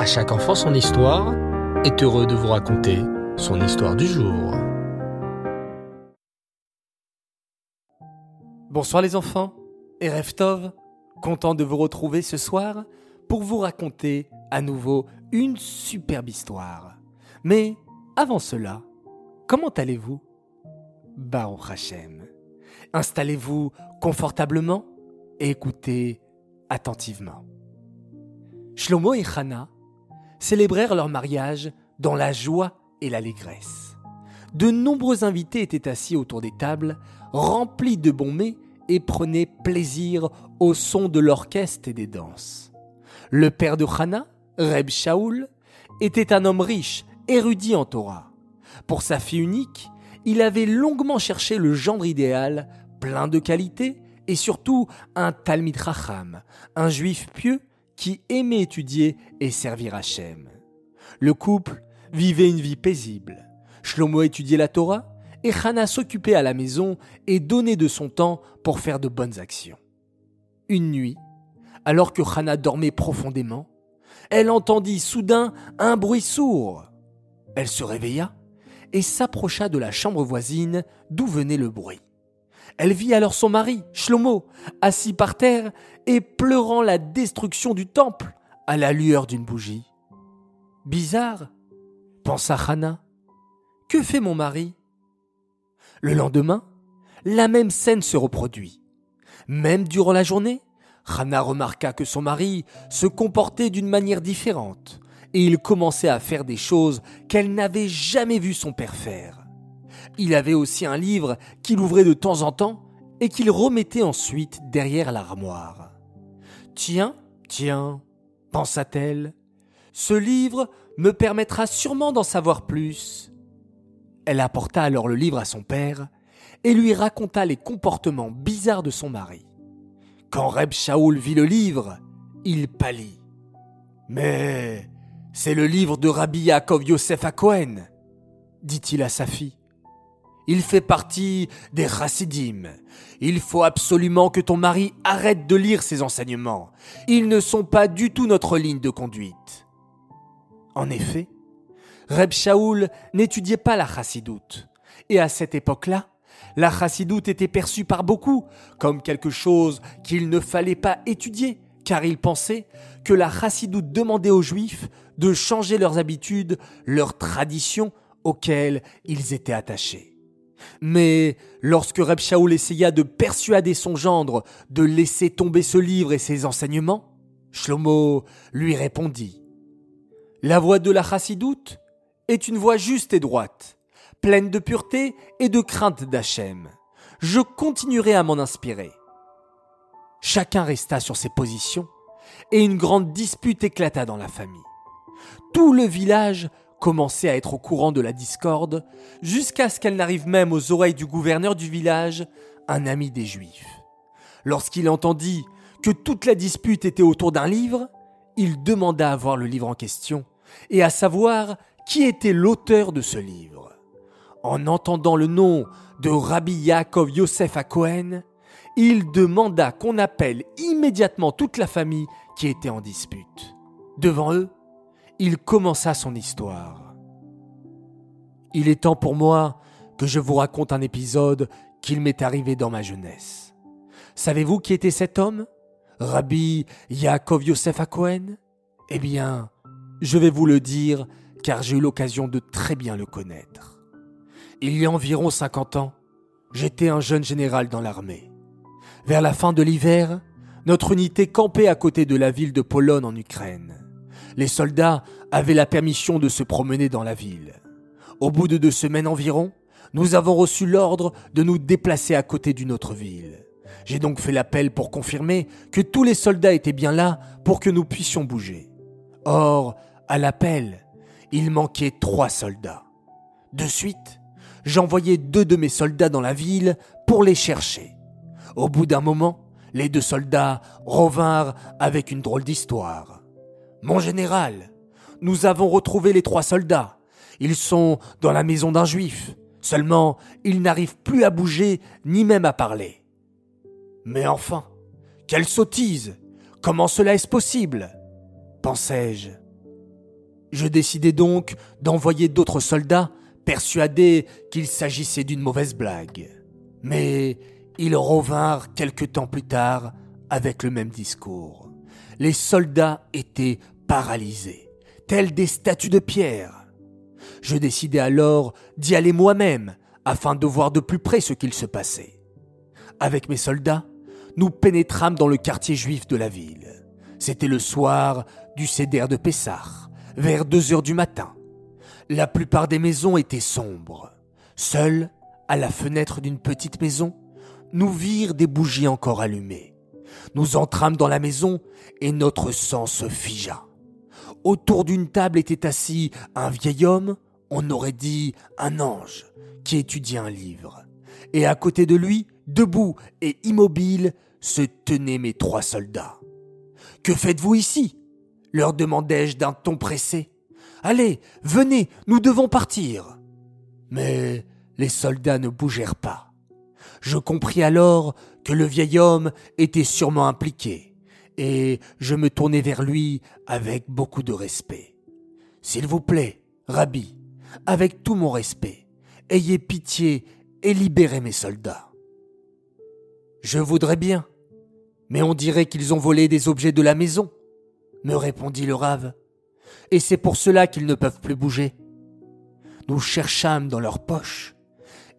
À chaque enfant son histoire est heureux de vous raconter son histoire du jour. Bonsoir les enfants et Reftov, content de vous retrouver ce soir pour vous raconter à nouveau une superbe histoire. Mais avant cela, comment allez-vous? Baruch Hashem. Installez-vous confortablement et écoutez attentivement. Shlomo et Hana célébrèrent leur mariage dans la joie et l'allégresse. De nombreux invités étaient assis autour des tables, remplis de bons mets et prenaient plaisir au son de l'orchestre et des danses. Le père de Hana, Reb Shaoul, était un homme riche, érudit en Torah. Pour sa fille unique, il avait longuement cherché le gendre idéal, plein de qualités, et surtout un Talmid Racham, un juif pieux qui aimait étudier et servir Hachem. Le couple vivait une vie paisible. Shlomo étudiait la Torah et Hana s'occupait à la maison et donnait de son temps pour faire de bonnes actions. Une nuit, alors que Hana dormait profondément, elle entendit soudain un bruit sourd. Elle se réveilla et s'approcha de la chambre voisine d'où venait le bruit. Elle vit alors son mari, Shlomo, assis par terre et pleurant la destruction du temple à la lueur d'une bougie. Bizarre, pensa Hana. Que fait mon mari? Le lendemain, la même scène se reproduit. Même durant la journée, Hana remarqua que son mari se comportait d'une manière différente et il commençait à faire des choses qu'elle n'avait jamais vu son père faire. Il avait aussi un livre qu'il ouvrait de temps en temps et qu'il remettait ensuite derrière l'armoire. Tiens, tiens, pensa-t-elle, ce livre me permettra sûrement d'en savoir plus. Elle apporta alors le livre à son père et lui raconta les comportements bizarres de son mari. Quand Reb Shaoul vit le livre, il pâlit. Mais c'est le livre de Rabbi Yaakov Yosef à Cohen, dit-il à sa fille. Il fait partie des chassidim. Il faut absolument que ton mari arrête de lire ses enseignements. Ils ne sont pas du tout notre ligne de conduite. En effet, Reb Shaoul n'étudiait pas la chassidoute. Et à cette époque-là, la chassidoute était perçue par beaucoup comme quelque chose qu'il ne fallait pas étudier, car ils pensaient que la chassidoute demandait aux juifs de changer leurs habitudes, leurs traditions auxquelles ils étaient attachés. Mais lorsque Reb Shaoul essaya de persuader son gendre de laisser tomber ce livre et ses enseignements, Shlomo lui répondit La voix de la chassidoute est une voix juste et droite, pleine de pureté et de crainte d'Hachem. Je continuerai à m'en inspirer. Chacun resta sur ses positions et une grande dispute éclata dans la famille. Tout le village commençait à être au courant de la discorde, jusqu'à ce qu'elle n'arrive même aux oreilles du gouverneur du village, un ami des Juifs. Lorsqu'il entendit que toute la dispute était autour d'un livre, il demanda à voir le livre en question et à savoir qui était l'auteur de ce livre. En entendant le nom de Rabbi Yaakov Yosef à Cohen, il demanda qu'on appelle immédiatement toute la famille qui était en dispute. Devant eux, il commença son histoire. Il est temps pour moi que je vous raconte un épisode qu'il m'est arrivé dans ma jeunesse. Savez-vous qui était cet homme? Rabbi Yaakov Yosef Cohen Eh bien, je vais vous le dire car j'ai eu l'occasion de très bien le connaître. Il y a environ 50 ans, j'étais un jeune général dans l'armée. Vers la fin de l'hiver, notre unité campait à côté de la ville de Pologne en Ukraine les soldats avaient la permission de se promener dans la ville. Au bout de deux semaines environ, nous avons reçu l'ordre de nous déplacer à côté d'une autre ville. J'ai donc fait l'appel pour confirmer que tous les soldats étaient bien là pour que nous puissions bouger. Or, à l'appel, il manquait trois soldats. De suite, j'envoyai deux de mes soldats dans la ville pour les chercher. Au bout d'un moment, les deux soldats revinrent avec une drôle d'histoire. Mon général, nous avons retrouvé les trois soldats. Ils sont dans la maison d'un juif. Seulement, ils n'arrivent plus à bouger, ni même à parler. Mais enfin, quelle sottise Comment cela est-ce possible? Pensai-je. Je décidai donc d'envoyer d'autres soldats, persuadés qu'il s'agissait d'une mauvaise blague. Mais ils revinrent quelque temps plus tard avec le même discours. Les soldats étaient paralysés, tels des statues de pierre. Je décidai alors d'y aller moi-même afin de voir de plus près ce qu'il se passait. Avec mes soldats, nous pénétrâmes dans le quartier juif de la ville. C'était le soir du Céder de Pessah, vers deux heures du matin. La plupart des maisons étaient sombres. Seul, à la fenêtre d'une petite maison, nous virent des bougies encore allumées. Nous entrâmes dans la maison et notre sang se figea. Autour d'une table était assis un vieil homme, on aurait dit un ange, qui étudiait un livre. Et à côté de lui, debout et immobile, se tenaient mes trois soldats. Que faites-vous ici? leur demandai-je d'un ton pressé. Allez, venez, nous devons partir. Mais les soldats ne bougèrent pas. Je compris alors que le vieil homme était sûrement impliqué, et je me tournai vers lui avec beaucoup de respect. S'il vous plaît, Rabbi, avec tout mon respect, ayez pitié et libérez mes soldats. Je voudrais bien, mais on dirait qu'ils ont volé des objets de la maison, me répondit le rave, et c'est pour cela qu'ils ne peuvent plus bouger. Nous cherchâmes dans leurs poches,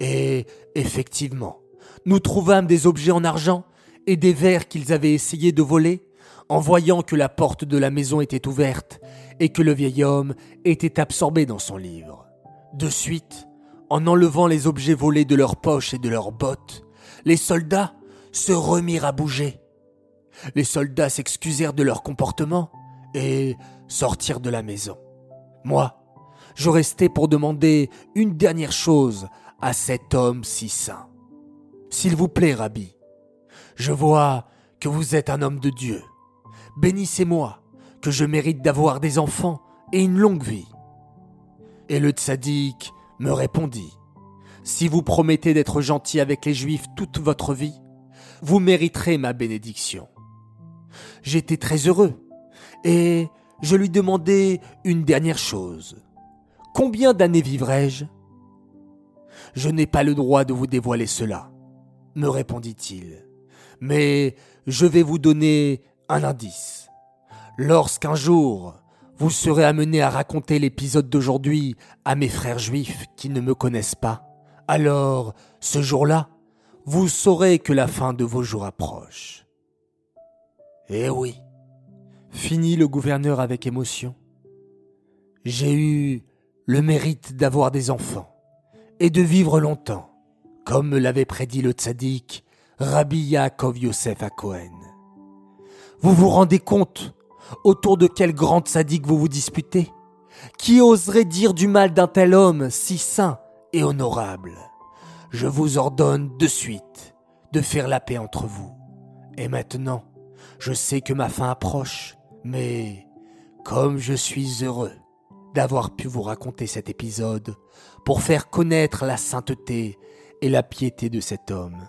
et effectivement, nous trouvâmes des objets en argent et des verres qu'ils avaient essayé de voler, en voyant que la porte de la maison était ouverte et que le vieil homme était absorbé dans son livre. De suite, en enlevant les objets volés de leurs poches et de leurs bottes, les soldats se remirent à bouger. Les soldats s'excusèrent de leur comportement et sortirent de la maison. Moi, je restai pour demander une dernière chose à cet homme si saint. S'il vous plaît, Rabbi, je vois que vous êtes un homme de Dieu. Bénissez-moi, que je mérite d'avoir des enfants et une longue vie. Et le tzaddik me répondit, Si vous promettez d'être gentil avec les Juifs toute votre vie, vous mériterez ma bénédiction. J'étais très heureux, et je lui demandai une dernière chose. Combien d'années vivrai-je? Je n'ai pas le droit de vous dévoiler cela, me répondit-il, mais je vais vous donner un indice. Lorsqu'un jour vous serez amené à raconter l'épisode d'aujourd'hui à mes frères juifs qui ne me connaissent pas. Alors, ce jour-là, vous saurez que la fin de vos jours approche. Eh oui, finit le gouverneur avec émotion. J'ai eu le mérite d'avoir des enfants et de vivre longtemps, comme me l'avait prédit le tzaddik Rabbi Yaakov Yosef à Cohen. Vous vous rendez compte Autour de quel grand sadique vous vous disputez? Qui oserait dire du mal d'un tel homme si saint et honorable? Je vous ordonne de suite de faire la paix entre vous. Et maintenant, je sais que ma fin approche, mais comme je suis heureux d'avoir pu vous raconter cet épisode pour faire connaître la sainteté et la piété de cet homme.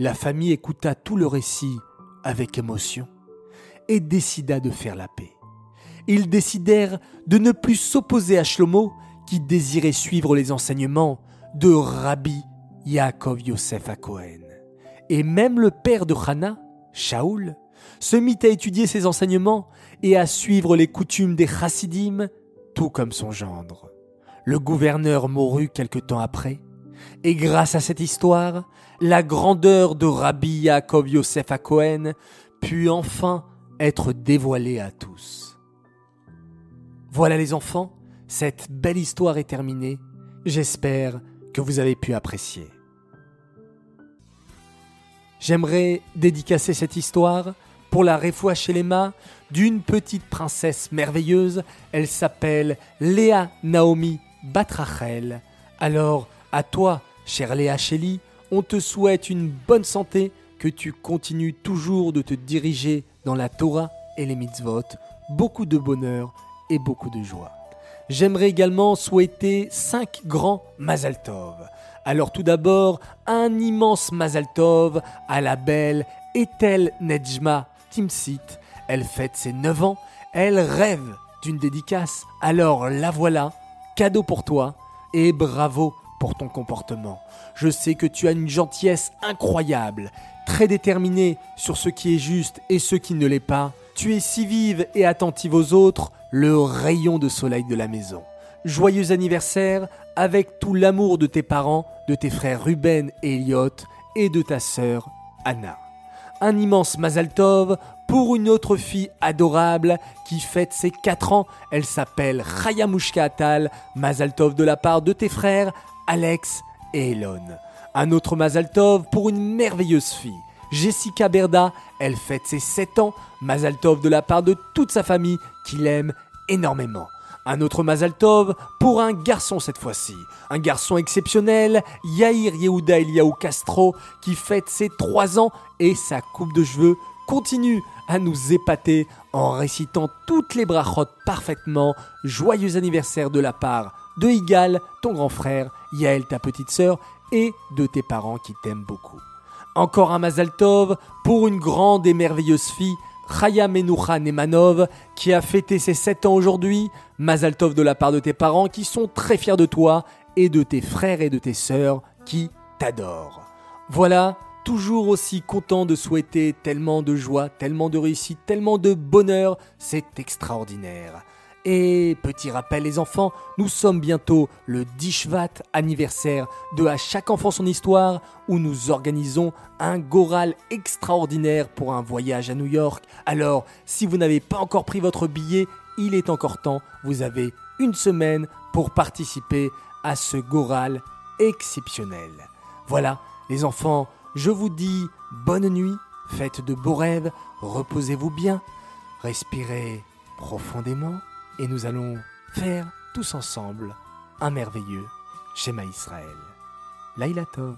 La famille écouta tout le récit avec émotion et décida de faire la paix. Ils décidèrent de ne plus s'opposer à Shlomo, qui désirait suivre les enseignements de Rabbi Yaakov Yosef à. Et même le père de Hana, Shaoul, se mit à étudier ses enseignements et à suivre les coutumes des chassidim, tout comme son gendre. Le gouverneur mourut quelque temps après, et grâce à cette histoire, la grandeur de Rabbi Yaakov Yosef à Cohen put enfin être dévoilé à tous. Voilà les enfants, cette belle histoire est terminée. J'espère que vous avez pu apprécier. J'aimerais dédicacer cette histoire pour la réfoua chez les mains d'une petite princesse merveilleuse. Elle s'appelle Léa Naomi Batrachel. Alors, à toi, chère Léa Shelley, on te souhaite une bonne santé, que tu continues toujours de te diriger dans la Torah et les mitzvot, beaucoup de bonheur et beaucoup de joie. J'aimerais également souhaiter cinq grands Mazal Tov. Alors tout d'abord, un immense Mazal Tov à la belle Ethel Nejma Timsit. Elle fête ses 9 ans. Elle rêve d'une dédicace. Alors la voilà, cadeau pour toi, et bravo pour ton comportement. Je sais que tu as une gentillesse incroyable, très déterminée sur ce qui est juste et ce qui ne l'est pas. Tu es si vive et attentive aux autres, le rayon de soleil de la maison. Joyeux anniversaire avec tout l'amour de tes parents, de tes frères Ruben et Elliot et de ta sœur Anna. Un immense Mazal Tov pour une autre fille adorable qui fête ses 4 ans. Elle s'appelle Raya Mushka Atal. Mazal Tov de la part de tes frères Alex et Elon. Un autre Mazal Tov pour une merveilleuse fille. Jessica Berda, elle fête ses 7 ans. Mazal Tov de la part de toute sa famille qui l'aime énormément. Un autre Mazal Tov pour un garçon cette fois-ci. Un garçon exceptionnel, Yair Yehuda Eliaou Castro, qui fête ses 3 ans et sa coupe de cheveux continue à nous épater en récitant toutes les brachotes parfaitement. Joyeux anniversaire de la part de Igal, ton grand frère, Yael, ta petite sœur, et de tes parents qui t'aiment beaucoup. Encore un Mazal Tov pour une grande et merveilleuse fille, Chaya Menoucha Nemanov, qui a fêté ses 7 ans aujourd'hui. Mazal Tov de la part de tes parents qui sont très fiers de toi et de tes frères et de tes sœurs qui t'adorent. Voilà, toujours aussi content de souhaiter tellement de joie, tellement de réussite, tellement de bonheur, c'est extraordinaire. Et petit rappel les enfants, nous sommes bientôt le 10 Shvat anniversaire de À chaque enfant son histoire où nous organisons un goral extraordinaire pour un voyage à New York. Alors, si vous n'avez pas encore pris votre billet, il est encore temps, vous avez une semaine pour participer à ce goral exceptionnel. Voilà, les enfants, je vous dis bonne nuit, faites de beaux rêves, reposez-vous bien, respirez profondément et nous allons faire tous ensemble un merveilleux schéma Israël. Laïla Tov.